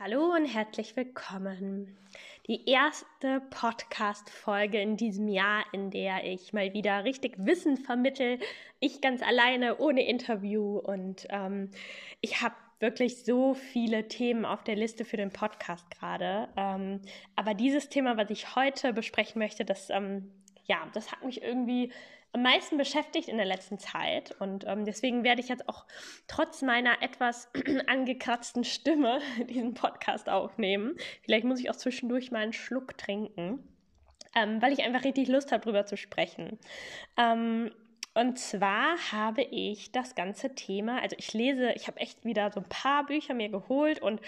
Hallo und herzlich willkommen. Die erste Podcast-Folge in diesem Jahr, in der ich mal wieder richtig Wissen vermittel. Ich ganz alleine, ohne Interview. Und ähm, ich habe wirklich so viele Themen auf der Liste für den Podcast gerade. Ähm, aber dieses Thema, was ich heute besprechen möchte, das, ähm, ja, das hat mich irgendwie am meisten beschäftigt in der letzten Zeit. Und ähm, deswegen werde ich jetzt auch trotz meiner etwas angekratzten Stimme diesen Podcast aufnehmen. Vielleicht muss ich auch zwischendurch mal einen Schluck trinken, ähm, weil ich einfach richtig Lust habe, darüber zu sprechen. Ähm, und zwar habe ich das ganze Thema, also ich lese, ich habe echt wieder so ein paar Bücher mir geholt und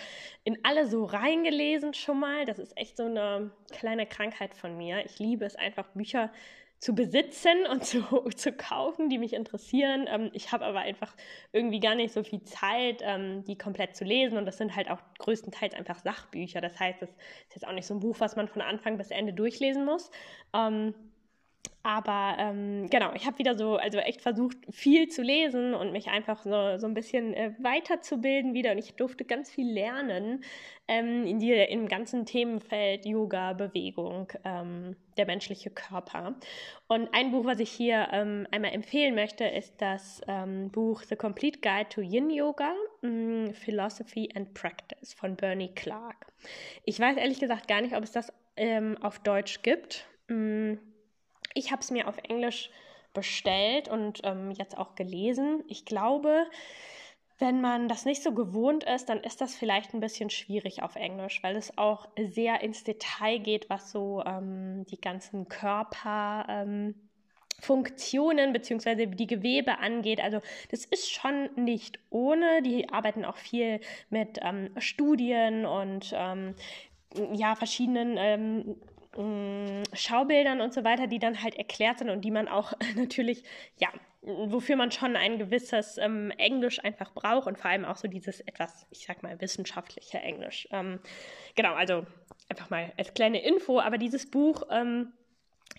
in alle so reingelesen schon mal. Das ist echt so eine kleine Krankheit von mir. Ich liebe es einfach, Bücher zu besitzen und zu, zu kaufen, die mich interessieren. Ähm, ich habe aber einfach irgendwie gar nicht so viel Zeit, ähm, die komplett zu lesen. Und das sind halt auch größtenteils einfach Sachbücher. Das heißt, das ist jetzt auch nicht so ein Buch, was man von Anfang bis Ende durchlesen muss. Ähm, aber ähm, genau, ich habe wieder so, also echt versucht, viel zu lesen und mich einfach so, so ein bisschen äh, weiterzubilden wieder. Und ich durfte ganz viel lernen ähm, in die, im ganzen Themenfeld Yoga, Bewegung, ähm, der menschliche Körper. Und ein Buch, was ich hier ähm, einmal empfehlen möchte, ist das ähm, Buch The Complete Guide to Yin Yoga, mm, Philosophy and Practice von Bernie Clark. Ich weiß ehrlich gesagt gar nicht, ob es das ähm, auf Deutsch gibt. Mm, ich habe es mir auf Englisch bestellt und ähm, jetzt auch gelesen. Ich glaube, wenn man das nicht so gewohnt ist, dann ist das vielleicht ein bisschen schwierig auf Englisch, weil es auch sehr ins Detail geht, was so ähm, die ganzen Körper. Ähm, bzw. die Gewebe angeht. Also das ist schon nicht ohne. Die arbeiten auch viel mit ähm, Studien und ähm, ja, verschiedenen Mm, Schaubildern und so weiter, die dann halt erklärt sind und die man auch natürlich, ja, wofür man schon ein gewisses ähm, Englisch einfach braucht und vor allem auch so dieses etwas, ich sag mal, wissenschaftliche Englisch. Ähm, genau, also einfach mal als kleine Info, aber dieses Buch ähm,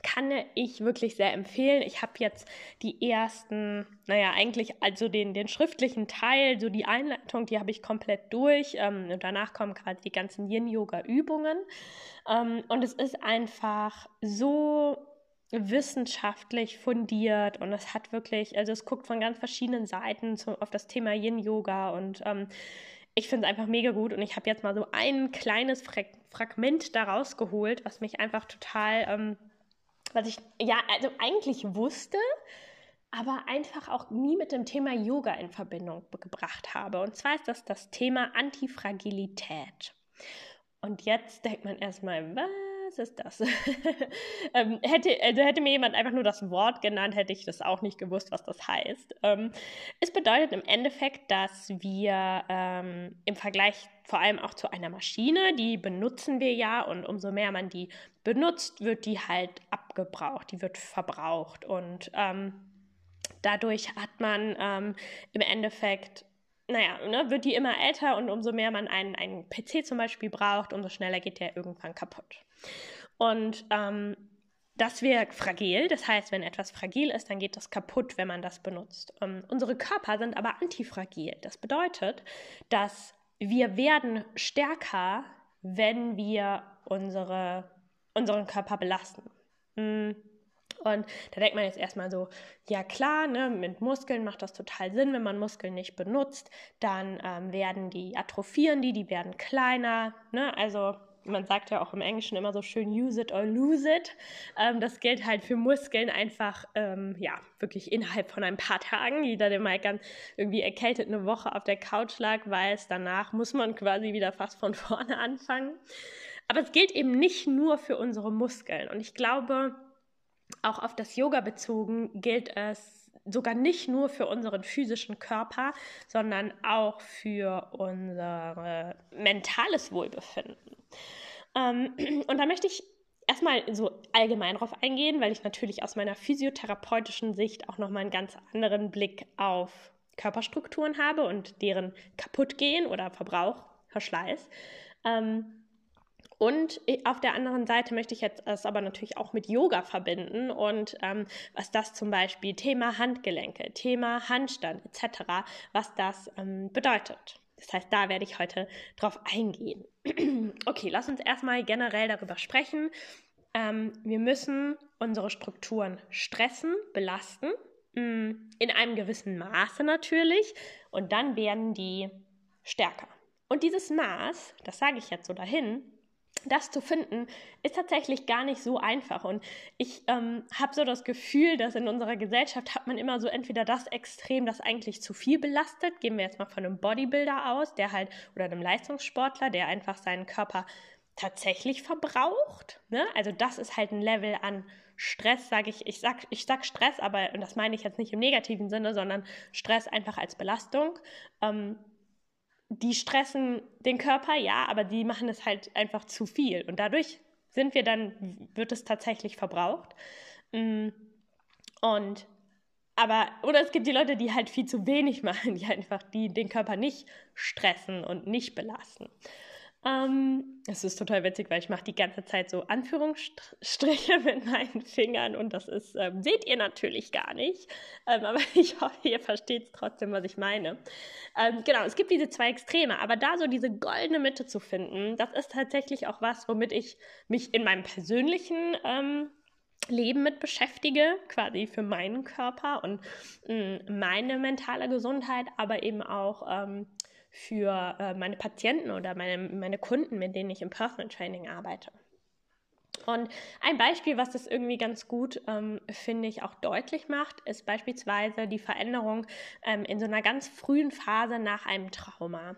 kann ich wirklich sehr empfehlen. Ich habe jetzt die ersten, naja, eigentlich also den, den schriftlichen Teil, so die Einleitung, die habe ich komplett durch. Ähm, und danach kommen quasi die ganzen Yin-Yoga-Übungen. Ähm, und es ist einfach so wissenschaftlich fundiert und es hat wirklich, also es guckt von ganz verschiedenen Seiten zu, auf das Thema Yin-Yoga und ähm, ich finde es einfach mega gut und ich habe jetzt mal so ein kleines Fra Fragment daraus geholt, was mich einfach total ähm, was ich ja also eigentlich wusste, aber einfach auch nie mit dem Thema Yoga in Verbindung gebracht habe. Und zwar ist das das Thema Antifragilität. Und jetzt denkt man erstmal, was ist das? ähm, hätte, also hätte mir jemand einfach nur das Wort genannt, hätte ich das auch nicht gewusst, was das heißt. Ähm, es bedeutet im Endeffekt, dass wir ähm, im Vergleich vor allem auch zu einer Maschine, die benutzen wir ja und umso mehr man die benutzt, wird die halt abgebraucht, die wird verbraucht und ähm, dadurch hat man ähm, im Endeffekt naja, ne, wird die immer älter und umso mehr man einen, einen PC zum Beispiel braucht, umso schneller geht der irgendwann kaputt. Und ähm, das wäre fragil, das heißt, wenn etwas fragil ist, dann geht das kaputt, wenn man das benutzt. Ähm, unsere Körper sind aber antifragil. Das bedeutet, dass wir werden stärker, wenn wir unsere, unseren Körper belasten. Mhm. Und da denkt man jetzt erstmal so, ja klar, ne, mit Muskeln macht das total Sinn, wenn man Muskeln nicht benutzt, dann ähm, werden die atrophieren die, die werden kleiner, ne, also man sagt ja auch im Englischen immer so schön use it or lose it. Ähm, das gilt halt für Muskeln einfach, ähm, ja, wirklich innerhalb von ein paar Tagen. Jeder, der mal ganz irgendwie erkältet eine Woche auf der Couch lag, weiß, danach muss man quasi wieder fast von vorne anfangen. Aber es gilt eben nicht nur für unsere Muskeln. Und ich glaube, auch auf das Yoga bezogen gilt es sogar nicht nur für unseren physischen Körper, sondern auch für unser mentales Wohlbefinden. Ähm, und da möchte ich erstmal so allgemein drauf eingehen, weil ich natürlich aus meiner physiotherapeutischen Sicht auch nochmal einen ganz anderen Blick auf Körperstrukturen habe und deren kaputt gehen oder Verbrauch, Verschleiß. Ähm, und auf der anderen Seite möchte ich jetzt das aber natürlich auch mit Yoga verbinden und ähm, was das zum Beispiel Thema Handgelenke, Thema Handstand etc., was das ähm, bedeutet. Das heißt, da werde ich heute drauf eingehen. okay, lass uns erstmal generell darüber sprechen. Ähm, wir müssen unsere Strukturen stressen, belasten, mm, in einem gewissen Maße natürlich, und dann werden die stärker. Und dieses Maß, das sage ich jetzt so dahin, das zu finden, ist tatsächlich gar nicht so einfach. Und ich ähm, habe so das Gefühl, dass in unserer Gesellschaft hat man immer so entweder das Extrem, das eigentlich zu viel belastet. Gehen wir jetzt mal von einem Bodybuilder aus, der halt, oder einem Leistungssportler, der einfach seinen Körper tatsächlich verbraucht. Ne? Also das ist halt ein Level an Stress, sage ich, ich sag, ich sag Stress, aber und das meine ich jetzt nicht im negativen Sinne, sondern Stress einfach als Belastung. Ähm, die stressen den Körper, ja, aber die machen es halt einfach zu viel. Und dadurch sind wir dann, wird es tatsächlich verbraucht. Mm, und aber, oder es gibt die Leute, die halt viel zu wenig machen, die einfach die, den Körper nicht stressen und nicht belasten. Ähm, es ist total witzig, weil ich mache die ganze Zeit so Anführungsstriche mit meinen Fingern und das ist, ähm, seht ihr natürlich gar nicht, ähm, aber ich hoffe, ihr versteht trotzdem, was ich meine. Ähm, genau, es gibt diese zwei Extreme, aber da so diese goldene Mitte zu finden, das ist tatsächlich auch was, womit ich mich in meinem persönlichen ähm, Leben mit beschäftige, quasi für meinen Körper und mh, mm, meine mentale Gesundheit, aber eben auch ähm, für äh, meine Patienten oder meine, meine Kunden, mit denen ich im Personal Training arbeite. Und ein Beispiel, was das irgendwie ganz gut, ähm, finde ich, auch deutlich macht, ist beispielsweise die Veränderung ähm, in so einer ganz frühen Phase nach einem Trauma.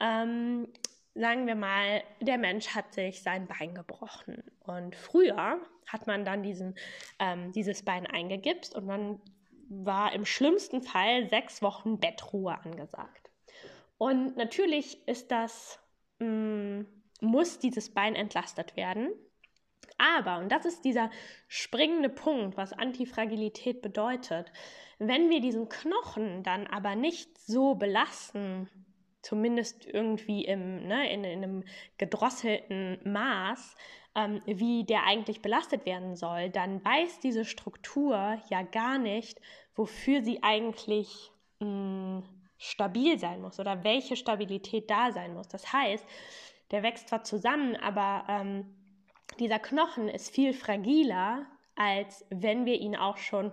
Ähm, sagen wir mal, der Mensch hat sich sein Bein gebrochen. Und früher hat man dann diesen, ähm, dieses Bein eingegipst und dann war im schlimmsten Fall sechs Wochen Bettruhe angesagt. Und natürlich ist das, mh, mm, muss dieses Bein entlastet werden. Aber, und das ist dieser springende Punkt, was Antifragilität bedeutet, wenn wir diesen Knochen dann aber nicht so belasten, zumindest irgendwie im, ne, in, in einem gedrosselten Maß, ähm, wie der eigentlich belastet werden soll, dann weiß diese Struktur ja gar nicht, wofür sie eigentlich mh, mm, stabil sein muss oder welche Stabilität da sein muss. Das heißt, der wächst zwar zusammen, aber ähm, dieser Knochen ist viel fragiler, als wenn wir ihn auch schon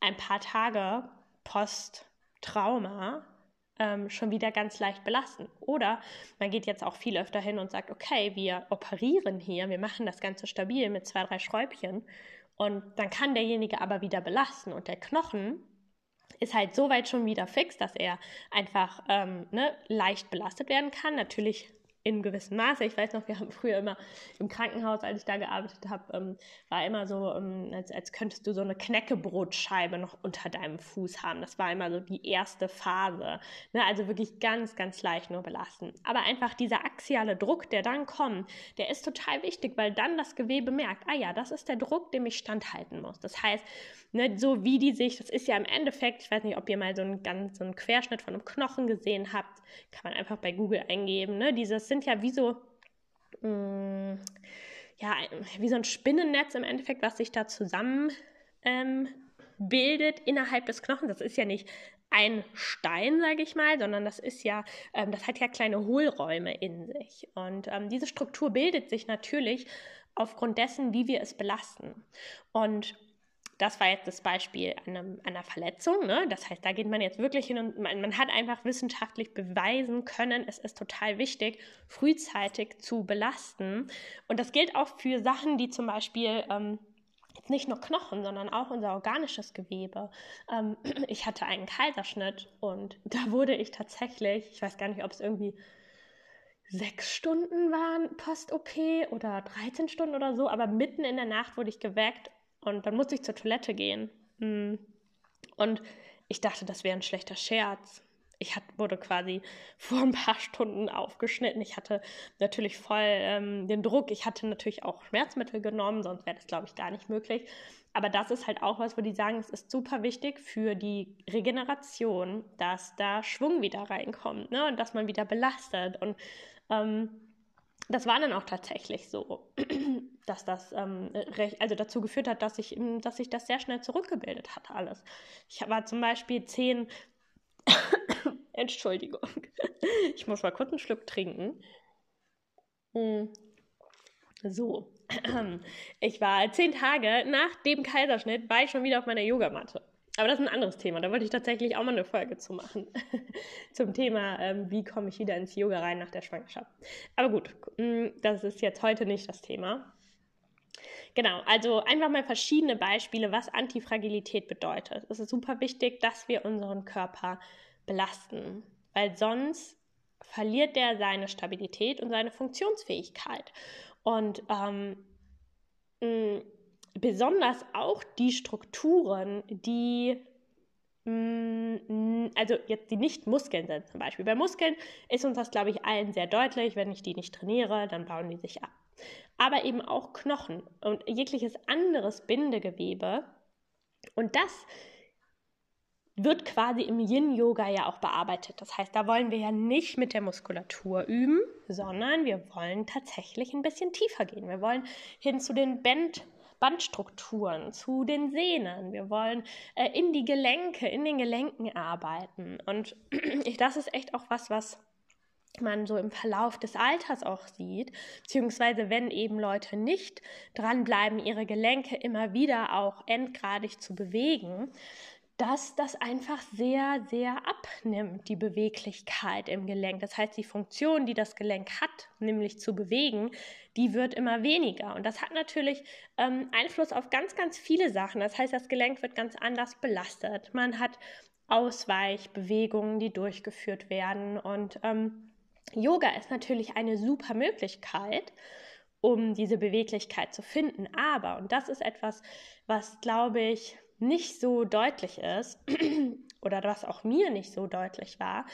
ein paar Tage post-Trauma ähm, schon wieder ganz leicht belasten. Oder man geht jetzt auch viel öfter hin und sagt, okay, wir operieren hier, wir machen das Ganze stabil mit zwei, drei Schräubchen und dann kann derjenige aber wieder belasten und der Knochen ist halt so weit schon wieder fix, dass er einfach ähm, ne, leicht belastet werden kann. Natürlich in gewissem Maße. Ich weiß noch, wir haben früher immer im Krankenhaus, als ich da gearbeitet habe, ähm, war immer so, ähm, als, als könntest du so eine Knäckebrotscheibe noch unter deinem Fuß haben. Das war immer so die erste Phase. Ne? Also wirklich ganz, ganz leicht nur belasten. Aber einfach dieser axiale Druck, der dann kommt, der ist total wichtig, weil dann das Gewebe merkt, ah ja, das ist der Druck, dem ich standhalten muss. Das heißt, ne, so wie die sich, das ist ja im Endeffekt, ich weiß nicht, ob ihr mal so einen, ganz, so einen Querschnitt von einem Knochen gesehen habt, kann man einfach bei Google eingeben, ne? dieses sind ja wie so, mh, mm, ja, wie so ein Spinnennetz im Endeffekt, was sich da zusammen ähm, bildet innerhalb des Knochens. Das ist ja nicht ein Stein, sage ich mal, sondern das ist ja, ähm, das hat ja kleine Hohlräume in sich. Und ähm, diese Struktur bildet sich natürlich aufgrund dessen, wie wir es belasten. Und das war jetzt das Beispiel einer, einer Verletzung. Ne? Das heißt, da geht man jetzt wirklich hin und man, man, hat einfach wissenschaftlich beweisen können, es ist total wichtig, frühzeitig zu belasten. Und das gilt auch für Sachen, die zum Beispiel ähm, nicht nur Knochen, sondern auch unser organisches Gewebe. Ähm, ich hatte einen Kaiserschnitt und da wurde ich tatsächlich, ich weiß gar nicht, ob es irgendwie sechs Stunden waren Post-OP oder 13 Stunden oder so, aber mitten in der Nacht wurde ich geweckt und dann musste ich zur Toilette gehen. Mm. Und ich dachte, das wäre ein schlechter Scherz. ich hat, wurde quasi vor ein paar Stunden aufgeschnitten. Ich hatte natürlich voll ähm, den Druck. Ich hatte natürlich auch Schmerzmittel genommen, sonst wäre das, glaube ich, gar nicht möglich. Aber das ist halt auch was, wo die sagen, es ist super wichtig für die Regeneration, dass da Schwung wieder reinkommt ne? und dass man wieder belastet. Und ähm, das war dann auch tatsächlich so, dass das ähm, recht, also dazu geführt hat, dass sich dass ich das sehr schnell zurückgebildet hat, alles. Ich war zum Beispiel zehn, Entschuldigung, ich muss mal kurz einen Schluck trinken. Hm. So, ich war zehn Tage nach dem Kaiserschnitt, war ich schon wieder auf meiner Yogamatte. Aber das ist ein anderes Thema. Da wollte ich tatsächlich auch mal eine Folge zu machen. Zum Thema, ähm, wie komme ich wieder ins Yoga rein nach der Schwangerschaft. Aber gut, mm, das ist jetzt heute nicht das Thema. Genau, also einfach mal verschiedene Beispiele, was Antifragilität bedeutet. Es ist super wichtig, dass wir unseren Körper belasten, weil sonst verliert der seine Stabilität und seine Funktionsfähigkeit. Und ähm, mm, besonders auch die Strukturen, die mm, also jetzt die nicht Muskeln sind zum Beispiel. Bei Muskeln ist uns das, glaube ich, allen sehr deutlich. Wenn ich die nicht trainiere, dann bauen die sich ab. Aber eben auch Knochen und jegliches anderes Bindegewebe. Und das wird quasi im Yin-Yoga ja auch bearbeitet. Das heißt, da wollen wir ja nicht mit der Muskulatur üben, sondern wir wollen tatsächlich ein bisschen tiefer gehen. Wir wollen hin zu den Band Bandstrukturen, zu den Sehnen. Wir wollen äh, in die Gelenke, in den Gelenken arbeiten. Und das ist echt auch was, was man so im Verlauf des Alters auch sieht, beziehungsweise wenn eben Leute nicht dranbleiben, ihre Gelenke immer wieder auch endgradig zu bewegen, dass das einfach sehr, sehr abnimmt, die Beweglichkeit im Gelenk. Das heißt, die Funktion, die das Gelenk hat, nämlich zu bewegen, die wird immer weniger. Und das hat natürlich ähm, Einfluss auf ganz, ganz viele Sachen. Das heißt, das Gelenk wird ganz anders belastet. Man hat Ausweichbewegungen, die durchgeführt werden. Und ähm, Yoga ist natürlich eine super Möglichkeit, um diese Beweglichkeit zu finden. Aber, und das ist etwas, was, glaube ich, nicht so deutlich ist oder was auch mir nicht so deutlich war,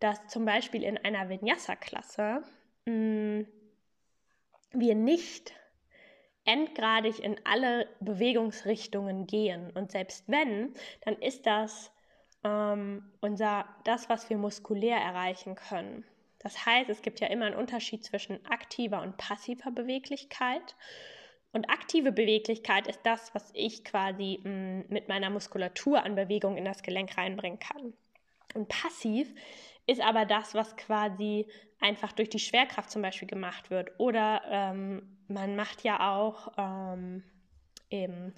dass zum Beispiel in einer Vinyasa-Klasse mm, wir nicht endgradig in alle Bewegungsrichtungen gehen. Und selbst wenn, dann ist das ähm, unser, das, was wir muskulär erreichen können. Das heißt, es gibt ja immer einen Unterschied zwischen aktiver und passiver Beweglichkeit. Und aktive Beweglichkeit ist das, was ich quasi mh, mm, mit meiner Muskulatur an Bewegung in das Gelenk reinbringen kann. Und passiv ist aber das, was quasi einfach durch die Schwerkraft zum Beispiel gemacht wird. Oder ähm, man macht ja auch ähm, eben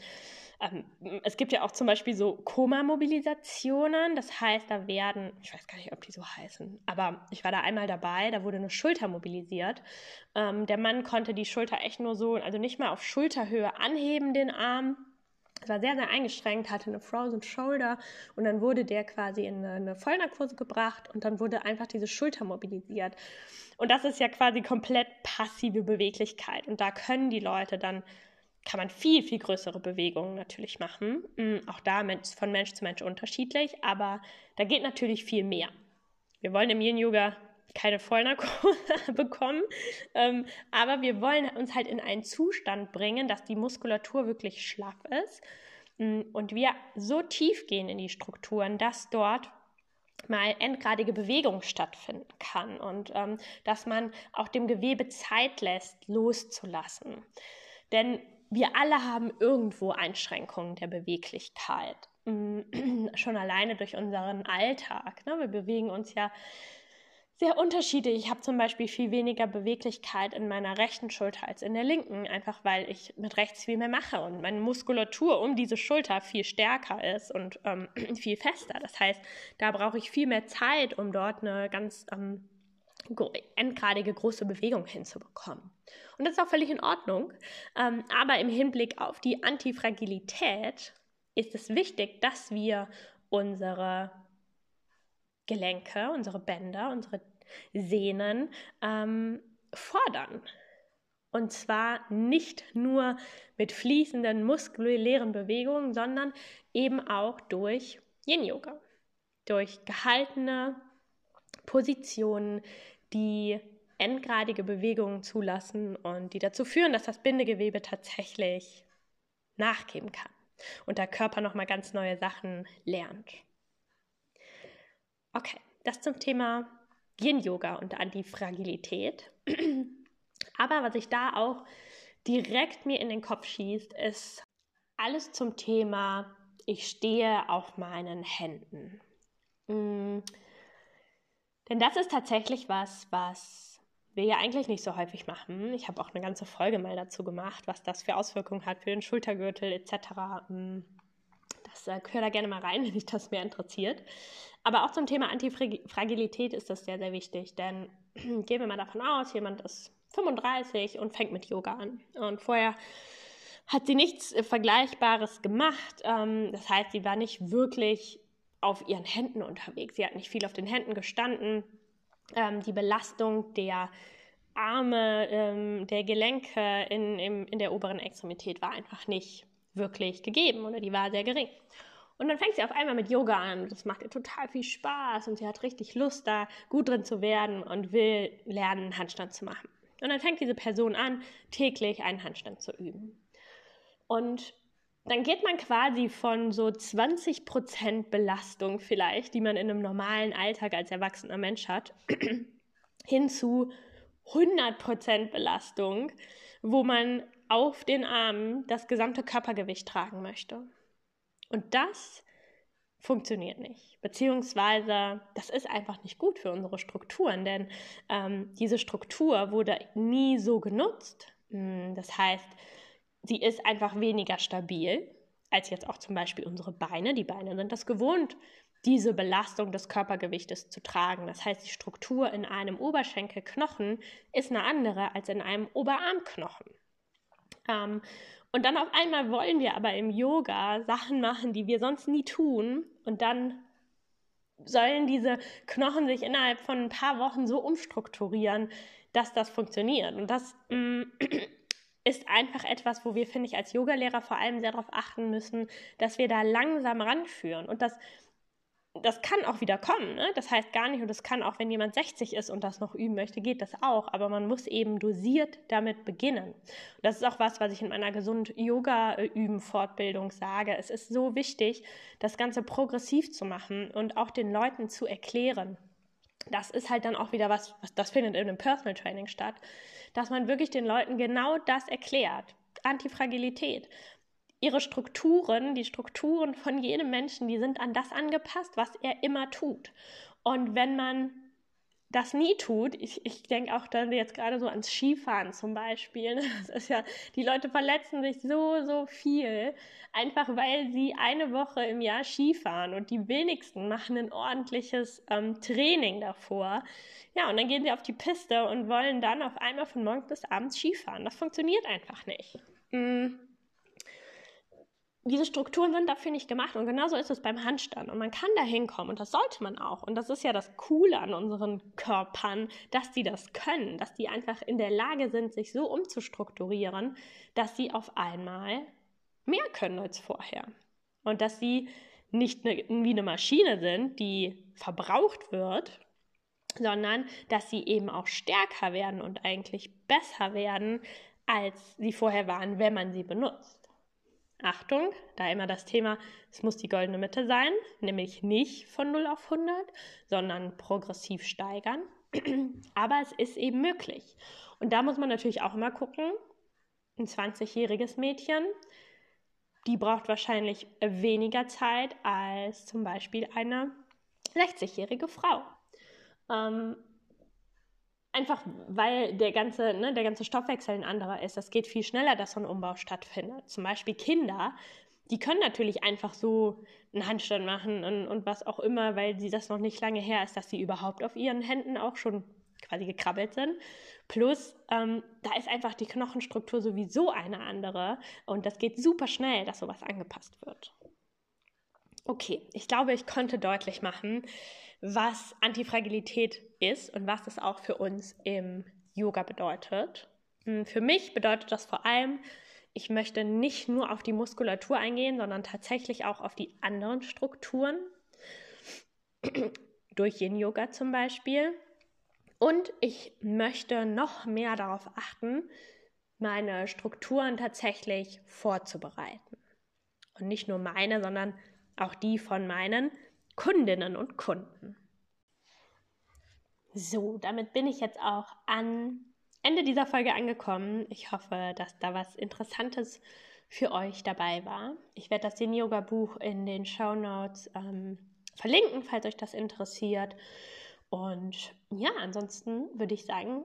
ähm, es gibt ja auch zum Beispiel so Koma-Mobilisationen. Das heißt, da werden, ich weiß gar nicht, ob die so heißen, aber ich war da einmal dabei, da wurde eine Schulter mobilisiert. Ähm, der Mann konnte die Schulter echt nur so, also nicht mal auf Schulterhöhe anheben, den Arm. Es war sehr, sehr eingeschränkt, hatte eine Frozen Shoulder und dann wurde der quasi in eine Vollnarkose gebracht und dann wurde einfach diese Schulter mobilisiert. Und das ist ja quasi komplett passive Beweglichkeit. Und da können die Leute dann kann man viel, viel größere Bewegungen natürlich machen. Mm, auch da von Mensch zu Mensch unterschiedlich, aber da geht natürlich viel mehr. Wir wollen im Yin-Yoga keine Vollnarkose bekommen, ähm, aber wir wollen uns halt in einen Zustand bringen, dass die Muskulatur wirklich schlaff ist mm, und wir so tief gehen in die Strukturen, dass dort mal endgradige Bewegung stattfinden kann und ähm, dass man auch dem Gewebe Zeit lässt, loszulassen. Denn wir alle haben irgendwo Einschränkungen der Beweglichkeit. Mm, schon alleine durch unseren Alltag. Ne? Wir bewegen uns ja sehr unterschiedlich. Ich habe zum Beispiel viel weniger Beweglichkeit in meiner rechten Schulter als in der linken, einfach weil ich mit rechts viel mehr mache und meine Muskulatur um diese Schulter viel stärker ist und ähm, viel fester. Das heißt, da brauche ich viel mehr Zeit, um dort eine ganz ähm, endgradige große Bewegung hinzubekommen. Und das ist auch völlig in Ordnung. Ähm, aber im Hinblick auf die Antifragilität ist es wichtig, dass wir unsere Gelenke, unsere Bänder, unsere Sehnen ähm, fordern. Und zwar nicht nur mit fließenden muskulären Bewegungen, sondern eben auch durch Yin-Yoga. Durch gehaltene Positionen, die endgradige Bewegungen zulassen und die dazu führen, dass das Bindegewebe tatsächlich nachgeben kann und der Körper nochmal ganz neue Sachen lernt. Okay, das zum Thema Yin-Yoga und Antifragilität. Aber was ich da auch direkt mir in den Kopf schießt, ist alles zum Thema, ich stehe auf meinen Händen. Denn das ist tatsächlich was, was wir ja eigentlich nicht so häufig machen. Ich habe auch eine ganze Folge mal dazu gemacht, was das für Auswirkungen hat für den Schultergürtel etc. Mm. Das äh, hör da gerne mal rein, wenn dich das mehr interessiert. Aber auch zum Thema Antifragilität ist das sehr, sehr wichtig, denn gehen wir mal davon aus, jemand ist 35 und fängt mit Yoga an. Und vorher hat sie nichts äh, Vergleichbares gemacht. Ähm, das heißt, sie war nicht wirklich auf ihren Händen unterwegs. Sie hat nicht viel auf den Händen gestanden. Ähm, die Belastung der Arme, ähm, der Gelenke in, in, in der oberen Extremität war einfach nicht wirklich gegeben oder die war sehr gering. Und dann fängt sie auf einmal mit Yoga an. Das macht ihr total viel Spaß und sie hat richtig Lust, da gut drin zu werden und will lernen, Handstand zu machen. Und dann fängt diese Person an, täglich einen Handstand zu üben. Und dann geht man quasi von so 20% Belastung vielleicht, die man in einem normalen Alltag als erwachsener Mensch hat, hin zu 100% Belastung, wo man auf den Armen das gesamte Körpergewicht tragen möchte. Und das funktioniert nicht. Beziehungsweise, das ist einfach nicht gut für unsere Strukturen, denn ähm, diese Struktur wurde nie so genutzt. Hm, das heißt, sie ist einfach weniger stabil als jetzt auch zum Beispiel unsere Beine. Die Beine sind das gewohnt, diese Belastung des Körpergewichtes zu tragen. Das heißt, die Struktur in einem Oberschenkelknochen ist eine andere als in einem Oberarmknochen. Ähm, und dann auf einmal wollen wir aber im Yoga Sachen machen, die wir sonst nie tun. Und dann sollen diese Knochen sich innerhalb von ein paar Wochen so umstrukturieren, dass das funktioniert. Und das mm, ist einfach etwas, wo wir, finde ich, als Yogalehrer vor allem sehr darauf achten müssen, dass wir da langsam ranführen. Und das das kann auch wieder kommen. Ne? Das heißt gar nicht, und das kann auch, wenn jemand 60 ist und das noch üben möchte, geht das auch. Aber man muss eben dosiert damit beginnen. Und das ist auch was, was ich in meiner Gesund-Yoga-Üben-Fortbildung sage. Es ist so wichtig, das Ganze progressiv zu machen und auch den Leuten zu erklären. Das ist halt dann auch wieder was, was das findet in einem Personal Training statt, dass man wirklich den Leuten genau das erklärt. Antifragilität ihre Strukturen, die Strukturen von jedem Menschen, die sind an das angepasst, was er immer tut. Und wenn man das nie tut, ich, ich denke auch dann jetzt gerade so ans Skifahren zum Beispiel, das ist ja, die Leute verletzen sich so, so viel, einfach weil sie eine Woche im Jahr Skifahren und die wenigsten machen ein ordentliches ähm, Training davor. Ja, und dann gehen sie auf die Piste und wollen dann auf einmal von morgens bis abends Skifahren. Das funktioniert einfach nicht. Mhm diese Strukturen sind dafür nicht gemacht und genauso ist es beim Handstand. Und man kann da hinkommen und das sollte man auch. Und das ist ja das Coole an unseren Körpern, dass die das können, dass die einfach in der Lage sind, sich so umzustrukturieren, dass sie auf einmal mehr können als vorher. Und dass sie nicht eine, wie eine Maschine sind, die verbraucht wird, sondern dass sie eben auch stärker werden und eigentlich besser werden, als sie vorher waren, wenn man sie benutzt. Achtung, da immer das Thema, es muss die goldene Mitte sein, nämlich nicht von 0 auf 100, sondern progressiv steigern. Aber es ist eben möglich. Und da muss man natürlich auch immer gucken, ein 20-jähriges Mädchen, die braucht wahrscheinlich weniger Zeit als zum Beispiel eine 60-jährige Frau. Ähm, Einfach weil der ganze, ne, der ganze Stoffwechsel ein anderer ist. Das geht viel schneller, dass so ein Umbau stattfindet. Zum Beispiel Kinder, die können natürlich einfach so einen Handstand machen und, und was auch immer, weil sie das noch nicht lange her ist, dass sie überhaupt auf ihren Händen auch schon quasi gekrabbelt sind. Plus, ähm, da ist einfach die Knochenstruktur sowieso eine andere und das geht super schnell, dass sowas angepasst wird. Okay, ich glaube, ich konnte deutlich machen, was Antifragilität ist und was es auch für uns im Yoga bedeutet. Hm, für mich bedeutet das vor allem, ich möchte nicht nur auf die Muskulatur eingehen, sondern tatsächlich auch auf die anderen Strukturen. durch Yin Yoga zum Beispiel. Und ich möchte noch mehr darauf achten, meine Strukturen tatsächlich vorzubereiten. Und nicht nur meine, sondern auch die von meinen Kundinnen und Kunden. So, damit bin ich jetzt auch an Ende dieser Folge angekommen. Ich hoffe, dass da was Interessantes für euch dabei war. Ich werde das Yin-Yoga-Buch in den Show Notes ähm, verlinken, falls euch das interessiert. Und ja, ansonsten würde ich sagen,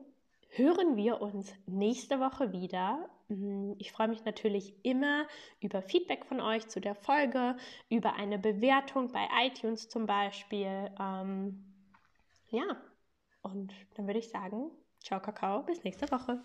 hören wir uns nächste Woche wieder. Mm, ich freue mich natürlich immer über Feedback von euch zu der Folge, über eine Bewertung bei iTunes zum Beispiel. Ähm, ja, und dann würde ich sagen, ciao Kakao, bis nächste Woche.